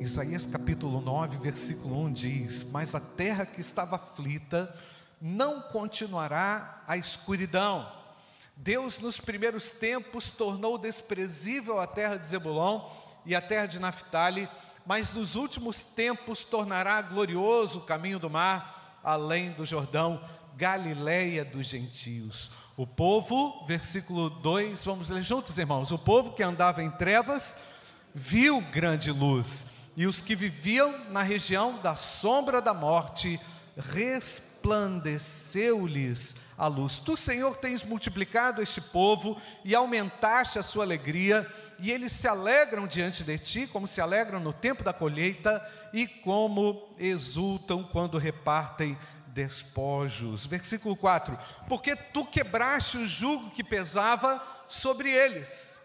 Isaías capítulo 9, versículo 1 diz: Mas a terra que estava aflita não continuará a escuridão. Deus, nos primeiros tempos, tornou desprezível a terra de Zebulon e a terra de Naphtali, mas nos últimos tempos tornará glorioso o caminho do mar, além do Jordão, Galileia dos gentios. O povo, versículo 2, vamos ler juntos, irmãos. O povo que andava em trevas viu grande luz, e os que viviam na região da sombra da morte resplandeceu-lhes a luz. Tu, Senhor, tens multiplicado este povo e aumentaste a sua alegria, e eles se alegram diante de ti, como se alegram no tempo da colheita e como exultam quando repartem despojos. Versículo 4: Porque tu quebraste o jugo que pesava sobre eles,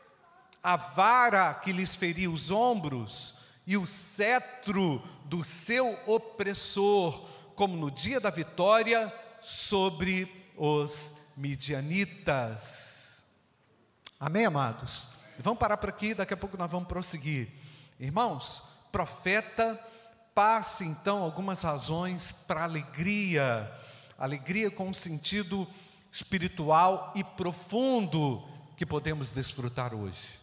a vara que lhes feria os ombros e o cetro do seu opressor, como no dia da vitória sobre os midianitas. Amém, amados? Vamos parar por aqui, daqui a pouco nós vamos prosseguir. Irmãos, profeta, passe então algumas razões para alegria, alegria com um sentido espiritual e profundo que podemos desfrutar hoje.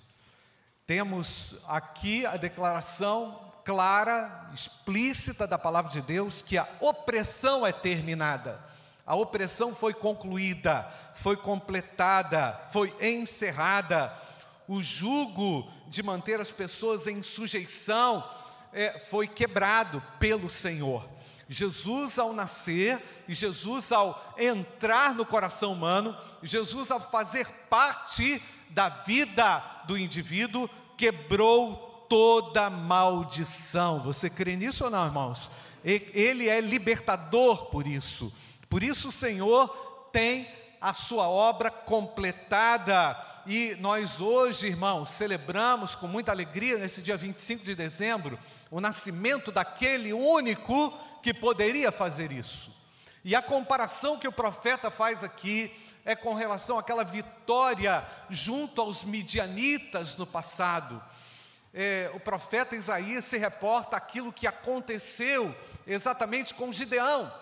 Temos aqui a declaração clara, explícita da palavra de Deus que a opressão é terminada. A opressão foi concluída, foi completada, foi encerrada. O jugo de manter as pessoas em sujeição é, foi quebrado pelo Senhor. Jesus, ao nascer, e Jesus, ao entrar no coração humano, Jesus, ao fazer parte da vida do indivíduo, quebrou toda maldição. Você crê nisso ou não, irmãos? Ele é libertador por isso. Por isso o Senhor tem a sua obra completada. E nós hoje, irmãos, celebramos com muita alegria, nesse dia 25 de dezembro, o nascimento daquele único que poderia fazer isso. E a comparação que o profeta faz aqui é com relação àquela vitória junto aos midianitas no passado. É, o profeta Isaías se reporta aquilo que aconteceu exatamente com Gideão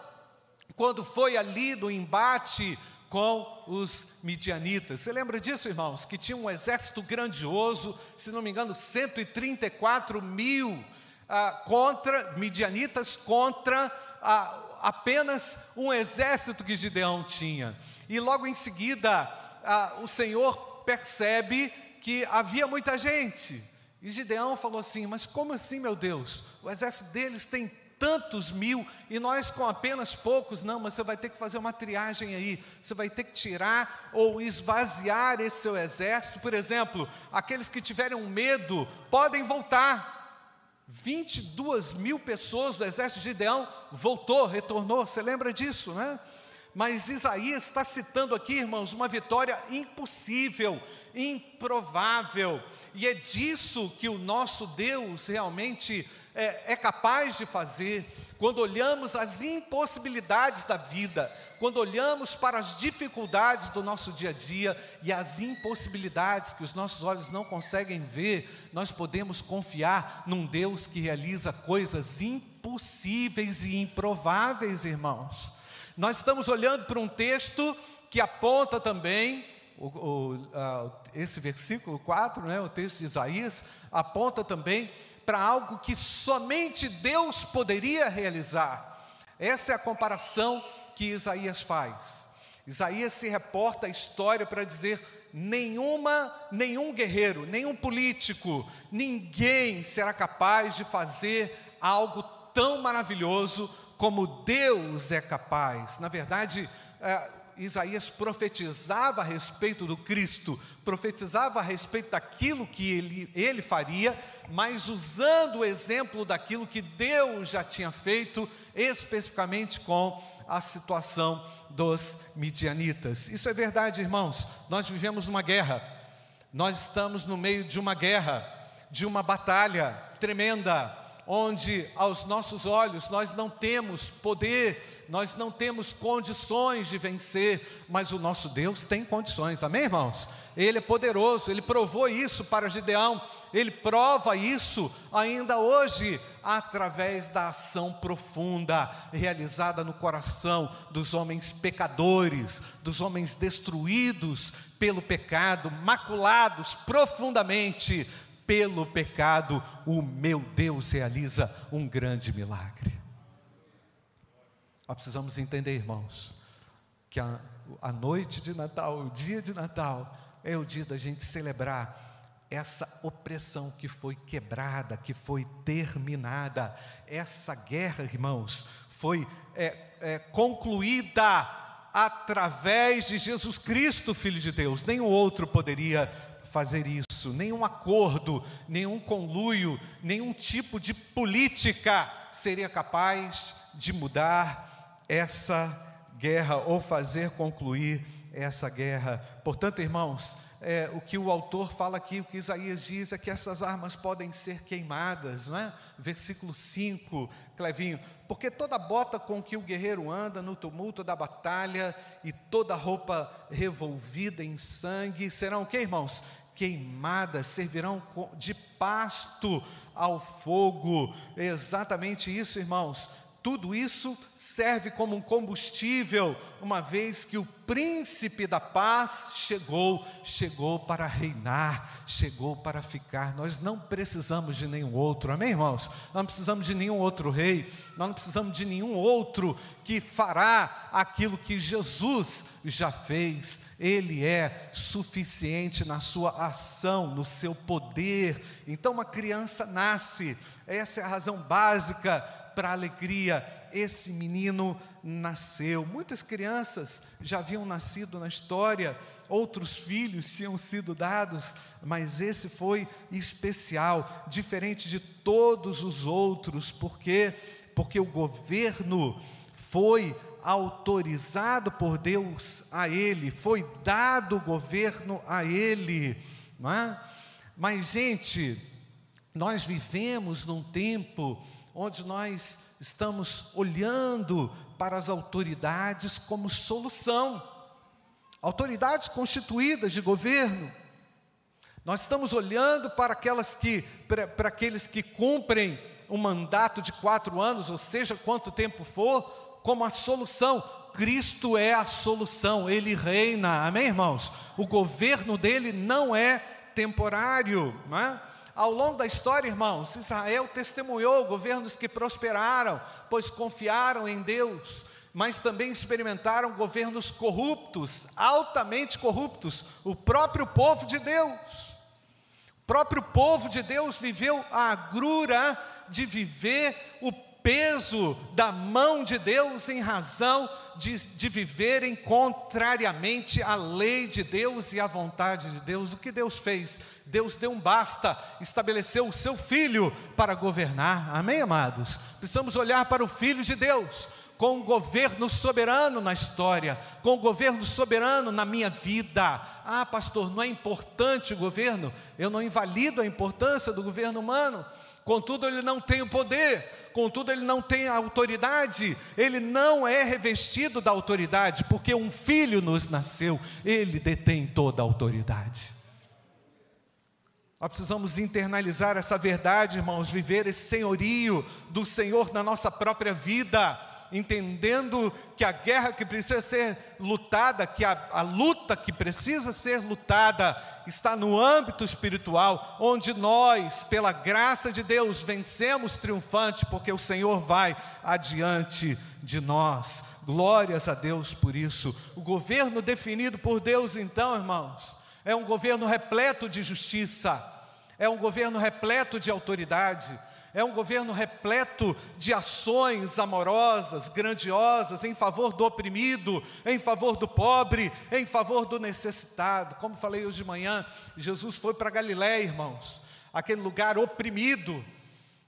quando foi ali no embate com os midianitas. Você lembra disso, irmãos? Que tinha um exército grandioso, se não me engano, 134 mil ah, contra midianitas contra ah, apenas um exército que Gideão tinha. E logo em seguida, ah, o Senhor percebe que havia muita gente. E Gideão falou assim: Mas como assim, meu Deus? O exército deles tem tantos mil e nós com apenas poucos, não, mas você vai ter que fazer uma triagem aí, você vai ter que tirar ou esvaziar esse seu exército. Por exemplo, aqueles que tiverem medo podem voltar. 22 mil pessoas do exército de Gideão voltou, retornou, você lembra disso, né? Mas Isaías está citando aqui, irmãos, uma vitória impossível, improvável, e é disso que o nosso Deus realmente é, é capaz de fazer, quando olhamos as impossibilidades da vida, quando olhamos para as dificuldades do nosso dia a dia e as impossibilidades que os nossos olhos não conseguem ver, nós podemos confiar num Deus que realiza coisas impossíveis e improváveis, irmãos. Nós estamos olhando para um texto que aponta também o, o, uh, esse versículo 4, né, o texto de Isaías, aponta também para algo que somente Deus poderia realizar. Essa é a comparação que Isaías faz. Isaías se reporta a história para dizer: nenhuma, nenhum guerreiro, nenhum político, ninguém será capaz de fazer algo tão maravilhoso como Deus é capaz. Na verdade, é, Isaías profetizava a respeito do Cristo, profetizava a respeito daquilo que ele, ele faria, mas usando o exemplo daquilo que Deus já tinha feito, especificamente com a situação dos midianitas. Isso é verdade, irmãos. Nós vivemos uma guerra, nós estamos no meio de uma guerra, de uma batalha tremenda, onde aos nossos olhos nós não temos poder, nós não temos condições de vencer, mas o nosso Deus tem condições, amém, irmãos? Ele é poderoso, ele provou isso para Gideão, ele prova isso ainda hoje através da ação profunda realizada no coração dos homens pecadores, dos homens destruídos pelo pecado, maculados profundamente pelo pecado, o meu Deus realiza um grande milagre. Nós precisamos entender, irmãos, que a, a noite de Natal, o dia de Natal, é o dia da gente celebrar essa opressão que foi quebrada, que foi terminada. Essa guerra, irmãos, foi é, é, concluída através de Jesus Cristo, Filho de Deus. Nenhum outro poderia fazer isso, nenhum acordo, nenhum conluio, nenhum tipo de política seria capaz de mudar essa guerra ou fazer concluir essa guerra. Portanto, irmãos, é, o que o autor fala aqui, o que Isaías diz é que essas armas podem ser queimadas, não é? Versículo 5, Clevinho, porque toda bota com que o guerreiro anda no tumulto da batalha e toda roupa revolvida em sangue serão o que, irmãos? Queimadas, servirão de pasto ao fogo. É exatamente isso, irmãos. Tudo isso serve como um combustível, uma vez que o príncipe da paz chegou, chegou para reinar, chegou para ficar. Nós não precisamos de nenhum outro, amém, irmãos? Nós não precisamos de nenhum outro rei, nós não precisamos de nenhum outro que fará aquilo que Jesus já fez. Ele é suficiente na sua ação, no seu poder. Então, uma criança nasce, essa é a razão básica para alegria, esse menino nasceu. Muitas crianças já haviam nascido na história, outros filhos tinham sido dados, mas esse foi especial, diferente de todos os outros, porque porque o governo foi autorizado por Deus a ele, foi dado o governo a ele, não é? Mas gente, nós vivemos num tempo onde nós estamos olhando para as autoridades como solução, autoridades constituídas de governo. Nós estamos olhando para aquelas que, para, para aqueles que cumprem um mandato de quatro anos, ou seja, quanto tempo for, como a solução. Cristo é a solução, Ele reina, amém, irmãos? O governo dele não é temporário, não é? Ao longo da história, irmãos, Israel testemunhou governos que prosperaram, pois confiaram em Deus, mas também experimentaram governos corruptos, altamente corruptos, o próprio povo de Deus. O próprio povo de Deus viveu a agrura de viver o peso da mão de Deus em razão de, de viverem contrariamente à lei de Deus e à vontade de Deus. O que Deus fez? Deus deu um basta, estabeleceu o seu filho para governar. Amém, amados? Precisamos olhar para o filho de Deus com um governo soberano na história, com um governo soberano na minha vida. Ah, pastor, não é importante o governo? Eu não invalido a importância do governo humano, contudo, ele não tem o poder contudo, ele não tem a autoridade, ele não é revestido da autoridade, porque um filho nos nasceu, ele detém toda a autoridade. Nós precisamos internalizar essa verdade, irmãos, viver esse senhorio do Senhor na nossa própria vida entendendo que a guerra que precisa ser lutada, que a, a luta que precisa ser lutada, está no âmbito espiritual, onde nós, pela graça de Deus, vencemos triunfante, porque o Senhor vai adiante de nós. Glórias a Deus por isso. O governo definido por Deus, então, irmãos, é um governo repleto de justiça, é um governo repleto de autoridade é um governo repleto de ações amorosas, grandiosas, em favor do oprimido, em favor do pobre, em favor do necessitado. Como falei hoje de manhã, Jesus foi para Galiléia, irmãos, aquele lugar oprimido.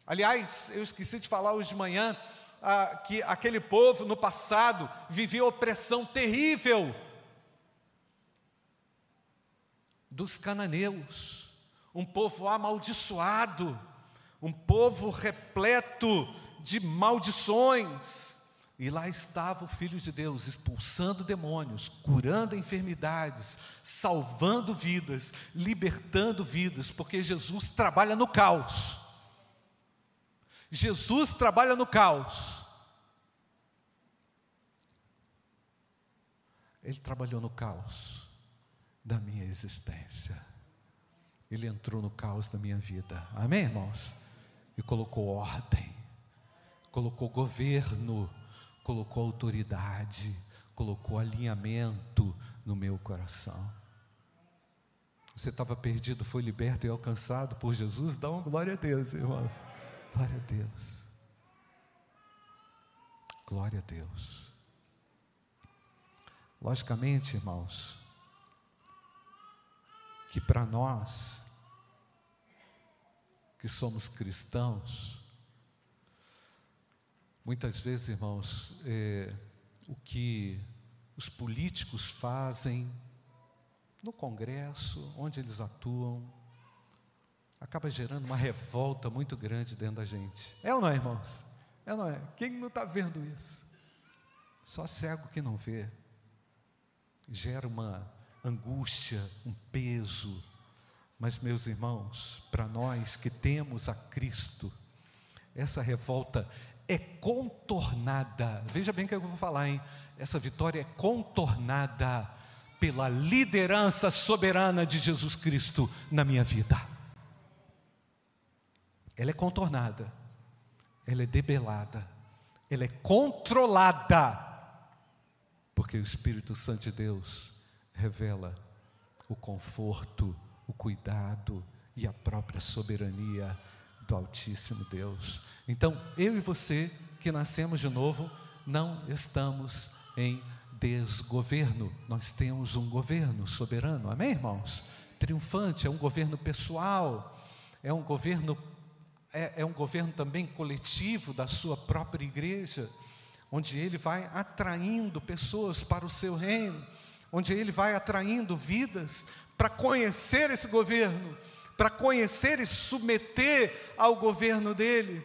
Aliás, eu esqueci de falar hoje de manhã ah, que aquele povo no passado vivia opressão terrível dos cananeus, um povo amaldiçoado um povo repleto de maldições. E lá estava o Filho de Deus expulsando demônios, curando enfermidades, salvando vidas, libertando vidas, porque Jesus trabalha no caos. Jesus trabalha no caos. Ele trabalhou no caos da minha existência. Ele entrou no caos da minha vida. Amém, irmãos? E colocou ordem, colocou governo, colocou autoridade, colocou alinhamento no meu coração. Você estava perdido, foi liberto e alcançado por Jesus? Dá uma glória a Deus, irmãos. Glória a Deus. Glória a Deus. Logicamente, irmãos, que para nós, que somos cristãos, muitas vezes, irmãos, é, o que os políticos fazem no Congresso, onde eles atuam, acaba gerando uma revolta muito grande dentro da gente. É ou não é, irmãos? É ou não é? Quem não está vendo isso? Só cego que não vê gera uma angústia, um peso. Mas, meus irmãos, para nós que temos a Cristo, essa revolta é contornada. Veja bem o que eu vou falar, hein? Essa vitória é contornada pela liderança soberana de Jesus Cristo na minha vida. Ela é contornada, ela é debelada, ela é controlada porque o Espírito Santo de Deus revela o conforto, o cuidado e a própria soberania do Altíssimo Deus. Então, eu e você que nascemos de novo, não estamos em desgoverno, nós temos um governo soberano, amém, irmãos? Triunfante, é um governo pessoal, é um governo, é, é um governo também coletivo da sua própria igreja onde ele vai atraindo pessoas para o seu reino, onde ele vai atraindo vidas para conhecer esse governo, para conhecer e submeter ao governo dele.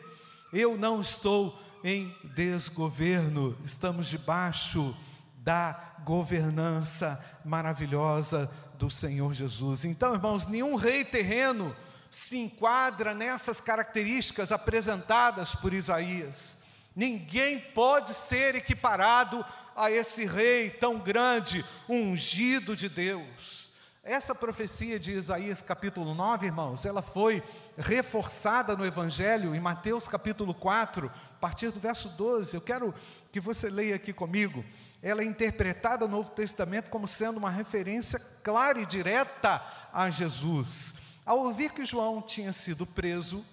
Eu não estou em desgoverno, estamos debaixo da governança maravilhosa do Senhor Jesus. Então, irmãos, nenhum rei terreno se enquadra nessas características apresentadas por Isaías. Ninguém pode ser equiparado a esse rei tão grande, ungido de Deus. Essa profecia de Isaías capítulo 9, irmãos, ela foi reforçada no Evangelho em Mateus capítulo 4, a partir do verso 12. Eu quero que você leia aqui comigo. Ela é interpretada no Novo Testamento como sendo uma referência clara e direta a Jesus. Ao ouvir que João tinha sido preso,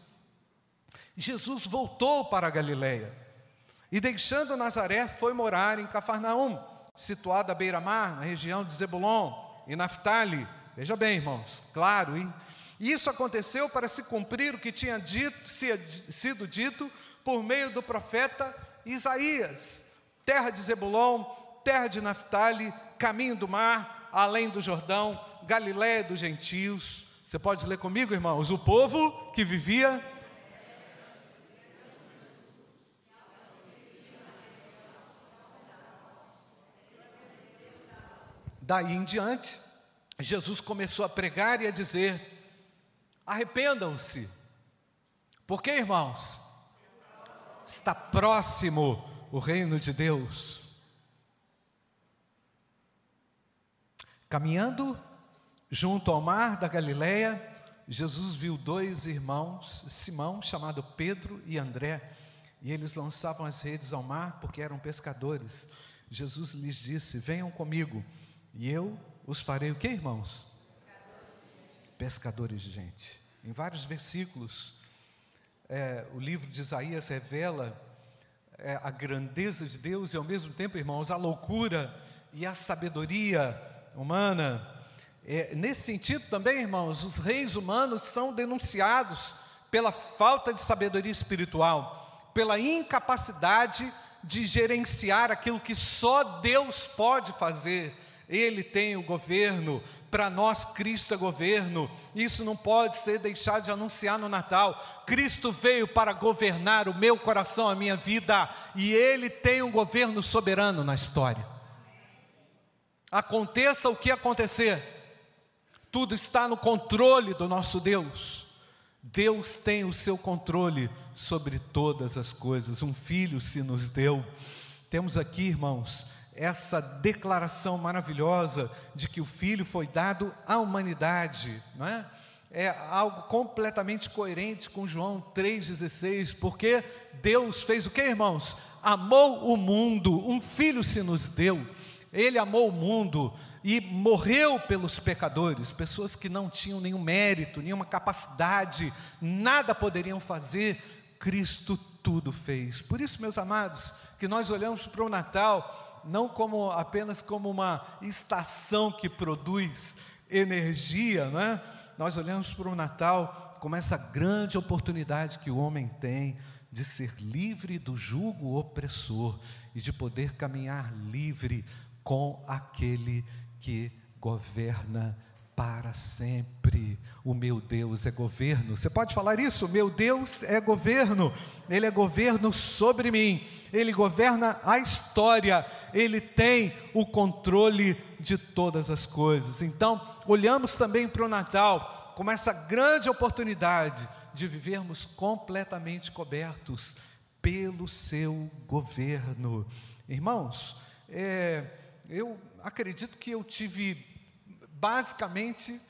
Jesus voltou para a Galileia e deixando Nazaré, foi morar em Cafarnaum, situada à beira-mar, na região de Zebulon e Naftali. Veja bem, irmãos, claro, hein? Isso aconteceu para se cumprir o que tinha dito, sido dito por meio do profeta Isaías: terra de Zebulon, terra de Naftali, caminho do mar, além do Jordão, Galiléia dos gentios. Você pode ler comigo, irmãos? O povo que vivia Daí em diante, Jesus começou a pregar e a dizer: arrependam-se. Por quê, irmãos? Está próximo o reino de Deus. Caminhando junto ao mar da Galileia, Jesus viu dois irmãos, Simão, chamado Pedro, e André, e eles lançavam as redes ao mar porque eram pescadores. Jesus lhes disse: Venham comigo e eu os farei o que, irmãos? Pescadores de gente. Em vários versículos, é, o livro de Isaías revela é, a grandeza de Deus e, ao mesmo tempo, irmãos, a loucura e a sabedoria humana. É, nesse sentido também, irmãos, os reis humanos são denunciados pela falta de sabedoria espiritual, pela incapacidade de gerenciar aquilo que só Deus pode fazer Ele tem o governo, para nós Cristo é governo, isso não pode ser deixado de anunciar no Natal. Cristo veio para governar o meu coração, a minha vida, e Ele tem um governo soberano na história. Aconteça o que acontecer, tudo está no controle do nosso Deus. Deus tem o seu controle sobre todas as coisas. Um filho se nos deu. Temos aqui, irmãos, essa declaração maravilhosa de que o Filho foi dado à humanidade, não é? É algo completamente coerente com João 3,16, porque Deus fez o que, irmãos? Amou o mundo, um filho se nos deu, ele amou o mundo e morreu pelos pecadores, pessoas que não tinham nenhum mérito, nenhuma capacidade, nada poderiam fazer, Cristo tudo fez. Por isso, meus amados, que nós olhamos para o Natal não como apenas como uma estação que produz energia, não é? Nós olhamos para o Natal como essa grande oportunidade que o homem tem de ser livre do jugo opressor e de poder caminhar livre com aquele que governa para sempre. O meu Deus é governo. Você pode falar isso? Meu Deus é governo. Ele é governo sobre mim. Ele governa a história. Ele tem o controle de todas as coisas. Então, olhamos também para o Natal como essa grande oportunidade de vivermos completamente cobertos pelo seu governo. Irmãos, é, eu acredito que eu tive basicamente,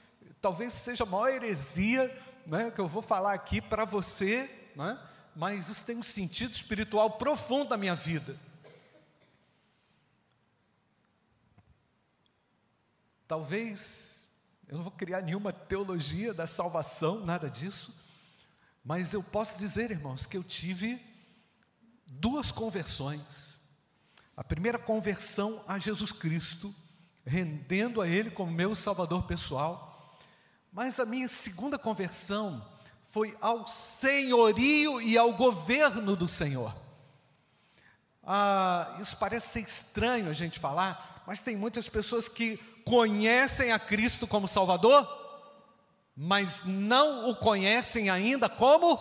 talvez seja a maior heresia né, que eu vou falar aqui para você, né, mas isso tem um sentido espiritual profundo na minha vida. Talvez eu não vou criar nenhuma teologia da salvação, nada disso, mas eu posso dizer, irmãos, que eu tive duas conversões. A primeira conversão a Jesus Cristo, rendendo a Ele como meu Salvador pessoal. Mas a minha segunda conversão foi ao senhorio e ao governo do Senhor. Ah, isso parece ser estranho a gente falar, mas tem muitas pessoas que conhecem a Cristo como Salvador, mas não o conhecem ainda como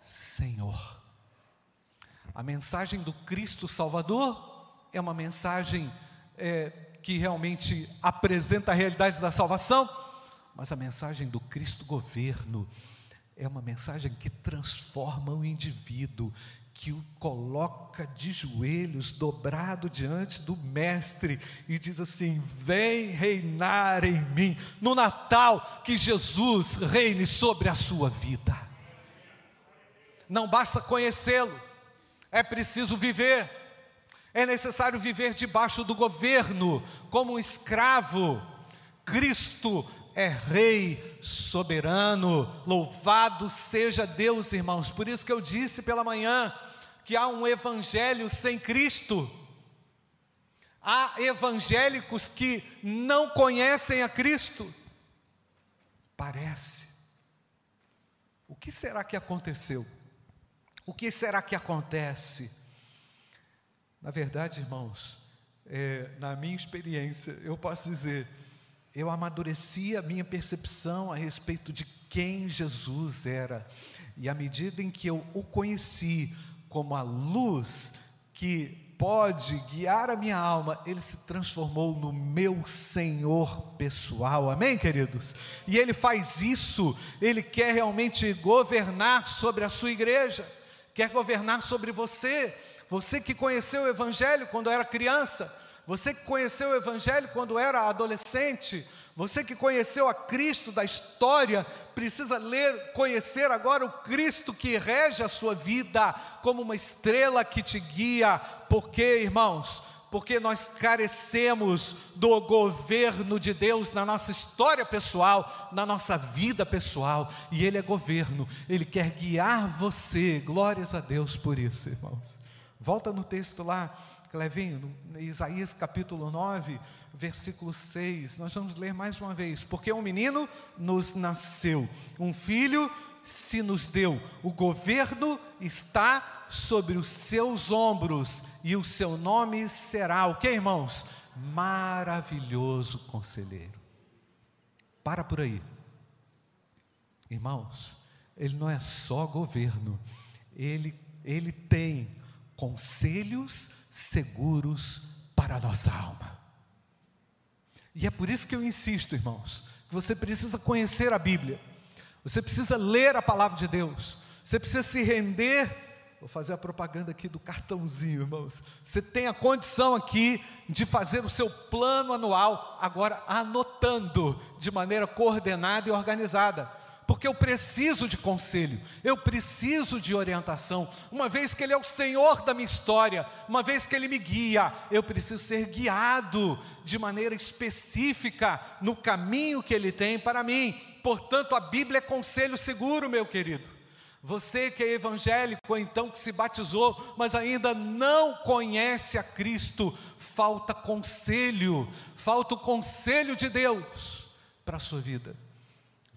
Senhor. A mensagem do Cristo Salvador é uma mensagem é, que realmente apresenta a realidade da salvação, mas a mensagem do Cristo governo é uma mensagem que transforma o indivíduo, que o coloca de joelhos, dobrado diante do Mestre, e diz assim: Vem reinar em mim. No Natal, que Jesus reine sobre a sua vida. Não basta conhecê-lo, é preciso viver é necessário viver debaixo do governo, como um escravo. Cristo é Rei soberano, louvado seja Deus, irmãos. Por isso que eu disse pela manhã que há um evangelho sem Cristo. Há evangélicos que não conhecem a Cristo. Parece. O que será que aconteceu? O que será que acontece? Na verdade, irmãos, é, na minha experiência, eu posso dizer, eu amadureci a minha percepção a respeito de quem Jesus era, e à medida em que eu o conheci como a luz que pode guiar a minha alma, ele se transformou no meu Senhor pessoal, amém, queridos? E ele faz isso, ele quer realmente governar sobre a sua igreja, quer governar sobre você você que conheceu o Evangelho quando era criança, você que conheceu o Evangelho quando era adolescente, você que conheceu a Cristo da história, precisa ler, conhecer agora o Cristo que rege a sua vida, como uma estrela que te guia, porque, irmãos, porque nós carecemos do governo de Deus na nossa história pessoal, na nossa vida pessoal, e Ele é governo, Ele quer guiar você, glórias a Deus por isso, irmãos. Volta no texto lá, Clevinho, Isaías capítulo 9, versículo 6. Nós vamos ler mais uma vez. Porque um menino nos nasceu, um filho se nos deu, o governo está sobre os seus ombros, e o seu nome será o que, irmãos? maravilhoso conselheiro. Para por aí. Irmãos, ele não é só governo, ele, ele tem conselhos seguros para a nossa alma. E é por isso que eu insisto, irmãos, que você precisa conhecer a Bíblia, você precisa ler a palavra de Deus, você precisa se render. Vou fazer a propaganda aqui do cartãozinho, irmãos. Você tem a condição aqui de fazer o seu plano anual, agora anotando de maneira coordenada e organizada porque eu preciso de conselho, eu preciso de orientação. Uma vez que Ele é o Senhor da minha história, uma vez que Ele me guia, eu preciso ser guiado de maneira específica no caminho que Ele tem para mim. Portanto, a Bíblia é conselho seguro, meu querido. Você que é evangélico, ou então que se batizou, mas ainda não conhece a Cristo, falta conselho, falta o conselho de Deus para a sua vida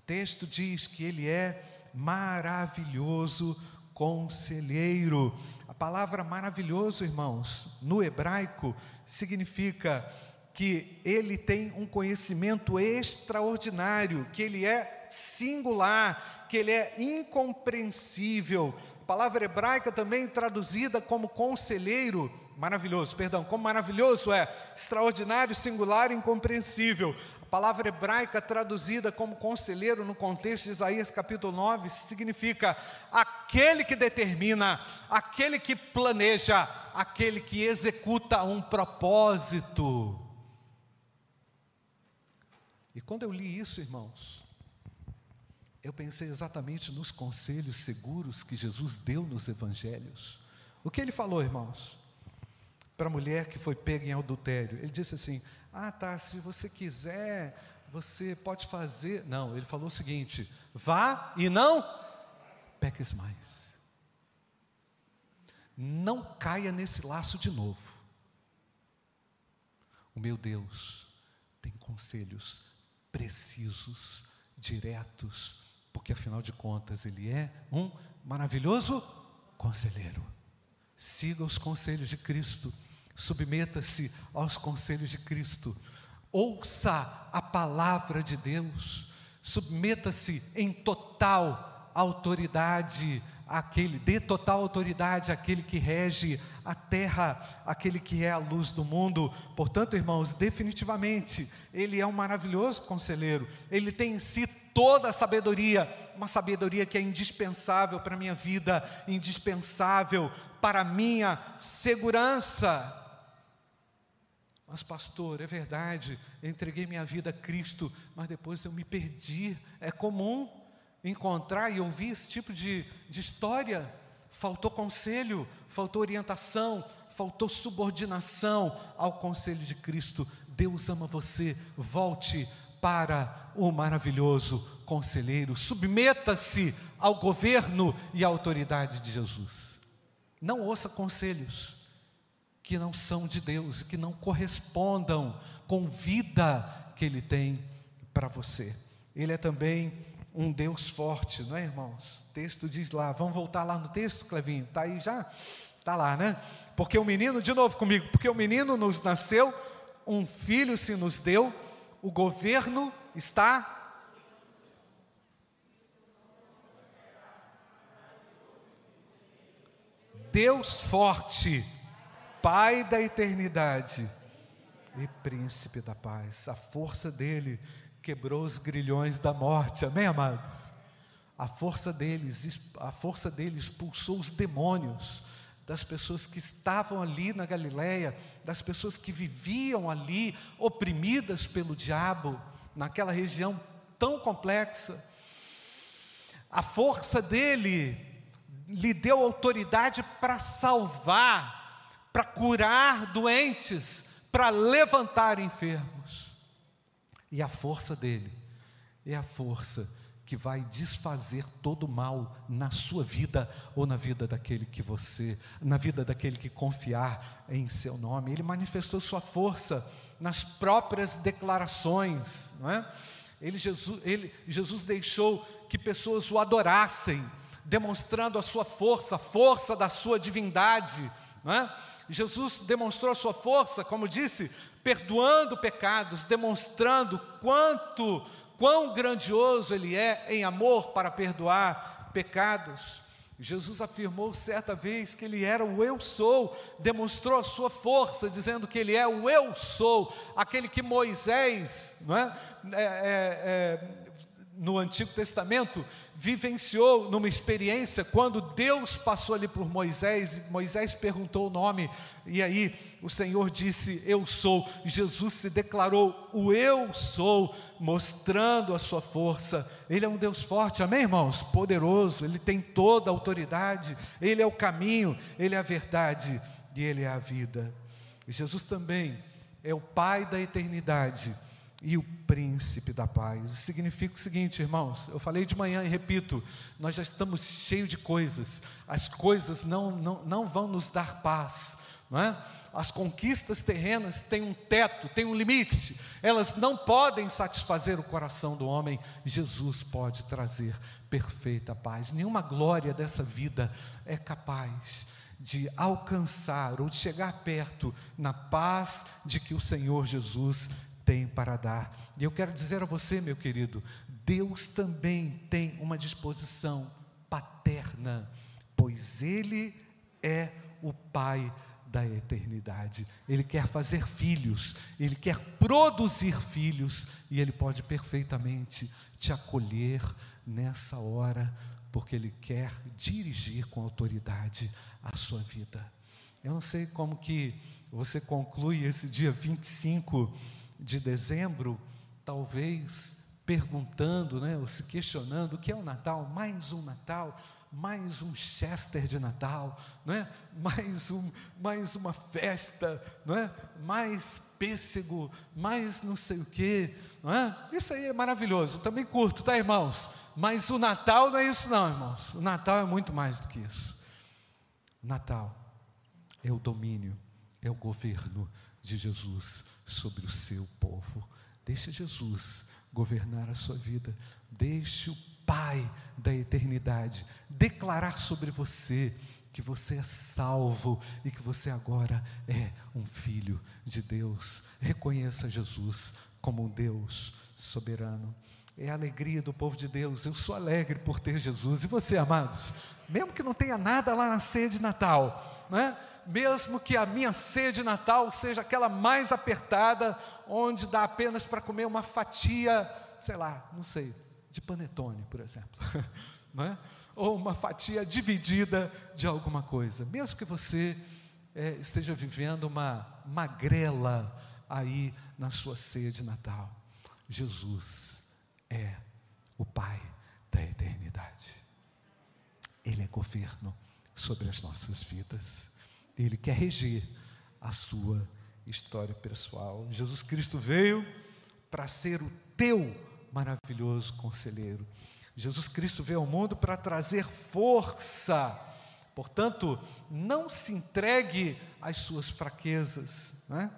texto diz que ele é maravilhoso conselheiro. A palavra maravilhoso, irmãos, no hebraico significa que ele tem um conhecimento extraordinário, que ele é singular, que ele é incompreensível. A palavra hebraica também traduzida como conselheiro, maravilhoso, perdão, como maravilhoso é extraordinário, singular, incompreensível. Palavra hebraica traduzida como conselheiro no contexto de Isaías capítulo 9 significa aquele que determina, aquele que planeja, aquele que executa um propósito. E quando eu li isso, irmãos, eu pensei exatamente nos conselhos seguros que Jesus deu nos evangelhos. O que ele falou, irmãos? Para a mulher que foi pega em adultério, ele disse assim: ah, tá, se você quiser, você pode fazer. Não, ele falou o seguinte: vá e não peques mais. Não caia nesse laço de novo. O meu Deus tem conselhos precisos, diretos, porque afinal de contas ele é um maravilhoso conselheiro. Siga os conselhos de Cristo submeta-se aos conselhos de Cristo, ouça a palavra de Deus, submeta-se em total autoridade àquele, dê total autoridade àquele que rege a terra, aquele que é a luz do mundo. Portanto, irmãos, definitivamente, ele é um maravilhoso conselheiro, ele tem em si toda a sabedoria, uma sabedoria que é indispensável para a minha vida, indispensável para a minha segurança. Mas, pastor, é verdade, eu entreguei minha vida a Cristo, mas depois eu me perdi. É comum encontrar e ouvir esse tipo de, de história. Faltou conselho, faltou orientação, faltou subordinação ao conselho de Cristo. Deus ama você, volte para o maravilhoso conselheiro, submeta-se ao governo e à autoridade de Jesus. Não ouça conselhos, que não são de Deus, que não correspondam com vida que Ele tem para você. Ele é também um Deus forte, não é, irmãos? O texto diz lá, vamos voltar lá no texto, Clevinho, está aí já? Está lá, né? Porque o menino, de novo comigo, porque o menino nos nasceu, um filho se nos deu, o governo está Deus forte Pai da eternidade e Príncipe da paz. A força dele quebrou os grilhões da morte. Amém, amados? A força deles, a força dele expulsou os demônios das pessoas que estavam ali na Galileia, das pessoas que viviam ali oprimidas pelo diabo, naquela região tão complexa. A força dele lhe deu autoridade para salvar para curar doentes, para levantar enfermos. E a força dele é a força que vai desfazer todo o mal na sua vida ou na vida daquele que você, na vida daquele que confiar em seu nome. Ele manifestou sua força nas próprias declarações, não é? Ele, Jesus, ele, Jesus deixou que pessoas o adorassem, demonstrando a sua força, a força da sua divindade, é? Jesus demonstrou a sua força, como disse, perdoando pecados, demonstrando quanto, quão grandioso Ele é em amor para perdoar pecados. Jesus afirmou certa vez que ele era o eu sou, demonstrou a sua força, dizendo que ele é o eu sou, aquele que Moisés, é? É, é, é no Antigo Testamento, vivenciou numa experiência quando Deus passou ali por Moisés, Moisés perguntou o nome, e aí o Senhor disse: Eu sou. Jesus se declarou o Eu sou, mostrando a sua força. Ele é um Deus forte, amém, irmãos? Poderoso, ele tem toda a autoridade, ele é o caminho, ele é a verdade e ele é a vida. E Jesus também é o Pai da eternidade e o príncipe da paz. Significa o seguinte, irmãos, eu falei de manhã e repito, nós já estamos cheios de coisas, as coisas não, não, não vão nos dar paz. Não é? As conquistas terrenas têm um teto, têm um limite, elas não podem satisfazer o coração do homem. Jesus pode trazer perfeita paz. Nenhuma glória dessa vida é capaz de alcançar ou de chegar perto na paz de que o Senhor Jesus tem para dar. E eu quero dizer a você, meu querido, Deus também tem uma disposição paterna, pois Ele é o Pai da eternidade. Ele quer fazer filhos, ele quer produzir filhos, e ele pode perfeitamente te acolher nessa hora, porque ele quer dirigir com autoridade a sua vida. Eu não sei como que você conclui esse dia 25 de dezembro, talvez perguntando, né, ou se questionando o que é o Natal, mais um Natal, mais um Chester de Natal, não é? mais, um, mais uma festa, não é? mais pêssego, mais não sei o quê, não é? Isso aí é maravilhoso, também curto, tá irmãos? Mas o Natal não é isso não, irmãos. O Natal é muito mais do que isso. Natal é o domínio, é o governo de Jesus sobre o seu povo. Deixe Jesus governar a sua vida. Deixe o Pai da eternidade declarar sobre você que você é salvo e que você agora é um filho de Deus. Reconheça Jesus como um Deus soberano. É a alegria do povo de Deus. Eu sou alegre por ter Jesus. E você, amados? Mesmo que não tenha nada lá na ceia de Natal, não é? mesmo que a minha ceia de Natal seja aquela mais apertada, onde dá apenas para comer uma fatia, sei lá, não sei, de panetone, por exemplo, não é? ou uma fatia dividida de alguma coisa, mesmo que você é, esteja vivendo uma magrela aí na sua ceia de Natal, Jesus é o Pai da eternidade, Ele é governo sobre as nossas vidas. Ele quer reger a sua história pessoal. Jesus Cristo veio para ser o teu maravilhoso conselheiro. Jesus Cristo veio ao mundo para trazer força. Portanto, não se entregue às suas fraquezas. Né?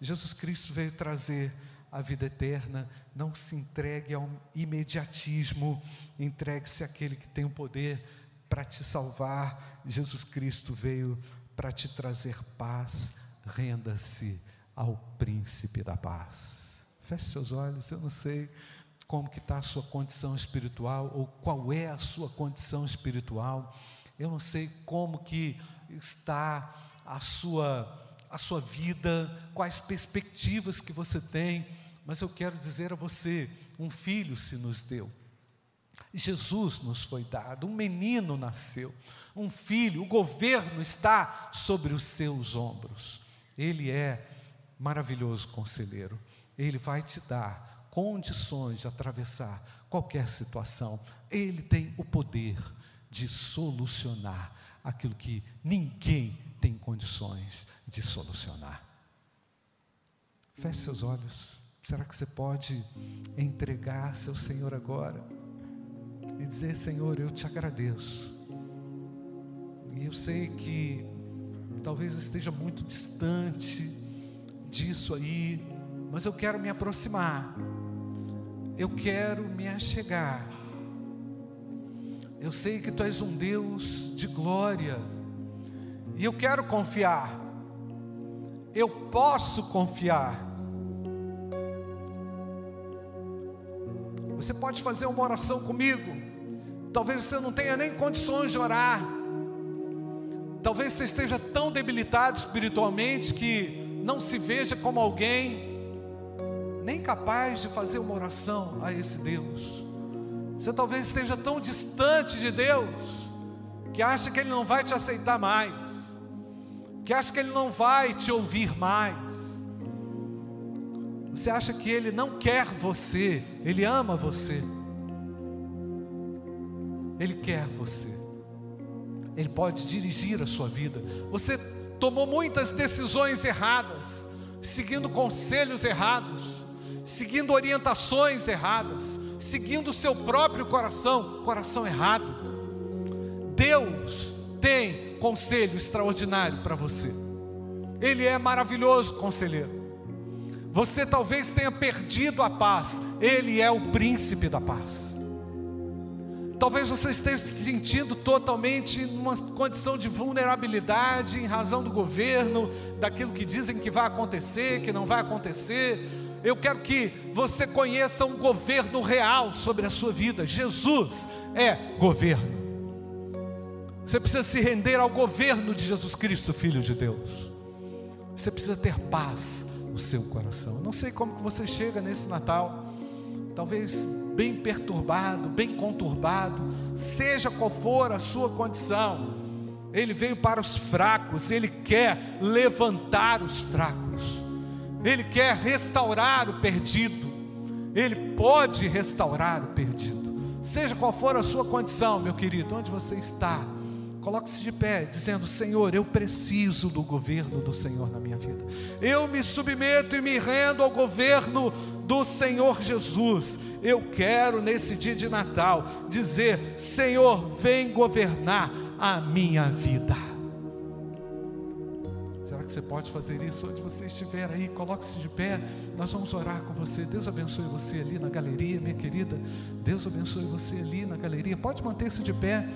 Jesus Cristo veio trazer a vida eterna. Não se entregue ao imediatismo. Entregue-se àquele que tem o poder para te salvar. Jesus Cristo veio para te trazer paz, renda-se ao príncipe da paz. Feche seus olhos, eu não sei como que está a sua condição espiritual, ou qual é a sua condição espiritual, eu não sei como que está a sua, a sua vida, quais perspectivas que você tem, mas eu quero dizer a você, um filho se nos deu, Jesus nos foi dado, um menino nasceu, um filho, o governo está sobre os seus ombros. Ele é maravilhoso conselheiro, ele vai te dar condições de atravessar qualquer situação, ele tem o poder de solucionar aquilo que ninguém tem condições de solucionar. Feche seus olhos. Será que você pode entregar seu Senhor agora? e dizer: Senhor, eu te agradeço. E eu sei que talvez esteja muito distante disso aí, mas eu quero me aproximar, eu quero me achegar. Eu sei que tu és um Deus de glória, e eu quero confiar, eu posso confiar, Você pode fazer uma oração comigo. Talvez você não tenha nem condições de orar. Talvez você esteja tão debilitado espiritualmente que não se veja como alguém nem capaz de fazer uma oração a esse Deus. Você talvez esteja tão distante de Deus que acha que Ele não vai te aceitar mais, que acha que Ele não vai te ouvir mais. Você acha que Ele não quer você, Ele ama você. Ele quer você. Ele pode dirigir a sua vida. Você tomou muitas decisões erradas, seguindo conselhos errados seguindo orientações erradas, seguindo o seu próprio coração, coração errado. Deus tem conselho extraordinário para você. Ele é maravilhoso conselheiro. Você talvez tenha perdido a paz, Ele é o príncipe da paz. Talvez você esteja se sentindo totalmente numa condição de vulnerabilidade em razão do governo, daquilo que dizem que vai acontecer, que não vai acontecer, eu quero que você conheça um governo real sobre a sua vida. Jesus é governo. Você precisa se render ao governo de Jesus Cristo, Filho de Deus. Você precisa ter paz no seu coração. Não sei como que você chega nesse Natal. Talvez bem perturbado, bem conturbado, seja qual for a sua condição. Ele veio para os fracos, ele quer levantar os fracos. Ele quer restaurar o perdido, Ele pode restaurar o perdido, seja qual for a sua condição, meu querido, onde você está, coloque-se de pé, dizendo: Senhor, eu preciso do governo do Senhor na minha vida, eu me submeto e me rendo ao governo do Senhor Jesus. Eu quero nesse dia de Natal dizer: Senhor, vem governar a minha vida que você pode fazer isso onde você estiver aí, coloque-se de pé, nós vamos orar com você. Deus abençoe você ali na galeria, minha querida. Deus abençoe você ali na galeria. Pode manter-se de pé,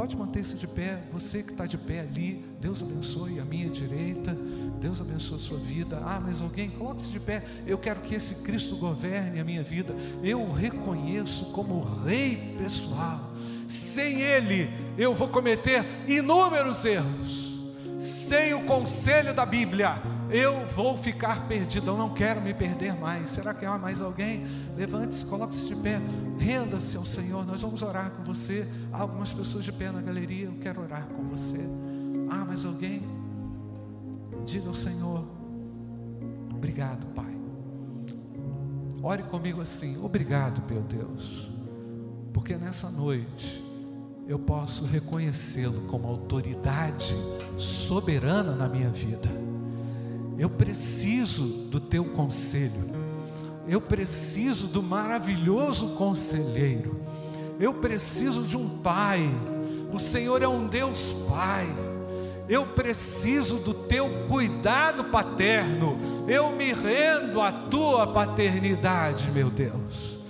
pode manter-se de pé. Você que está de pé ali, Deus abençoe a minha direita. Deus abençoe a sua vida. Ah, mas alguém, coloque-se de pé. Eu quero que esse Cristo governe a minha vida. Eu o reconheço como Rei pessoal. Sem Ele, eu vou cometer inúmeros erros sem o conselho da Bíblia, eu vou ficar perdido, eu não quero me perder mais. Será que há mais alguém? Levante-se, coloque-se de pé, renda-se ao Senhor. Nós vamos orar com você. Há algumas pessoas de pé na galeria, eu quero orar com você. Há mais alguém? Diga ao Senhor: Obrigado, Pai. Ore comigo assim: Obrigado, meu Deus, porque nessa noite eu posso reconhecê-lo como autoridade soberana na minha vida. Eu preciso do teu conselho, eu preciso do maravilhoso conselheiro, eu preciso de um pai. O Senhor é um Deus Pai. Eu preciso do teu cuidado paterno. Eu me rendo à tua paternidade, meu Deus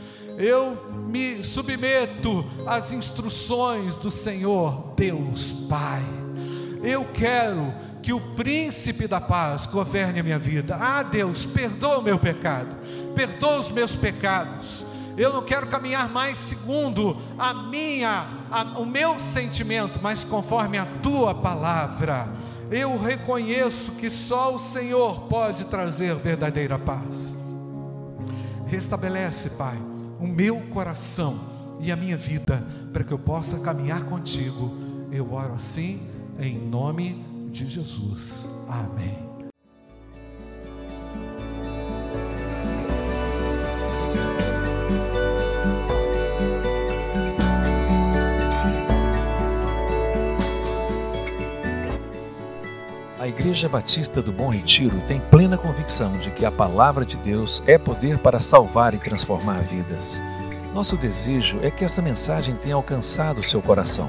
eu me submeto às instruções do Senhor, Deus Pai. Eu quero que o príncipe da paz governe a minha vida. Ah, Deus, perdoa o meu pecado, perdoa os meus pecados. Eu não quero caminhar mais segundo a minha, a, o meu sentimento, mas conforme a tua palavra. Eu reconheço que só o Senhor pode trazer verdadeira paz. Restabelece, Pai o meu coração e a minha vida para que eu possa caminhar contigo. Eu oro assim em nome de Jesus. Amém. A Igreja Batista do Bom Retiro tem plena convicção de que a palavra de Deus é poder para salvar e transformar vidas. Nosso desejo é que essa mensagem tenha alcançado seu coração.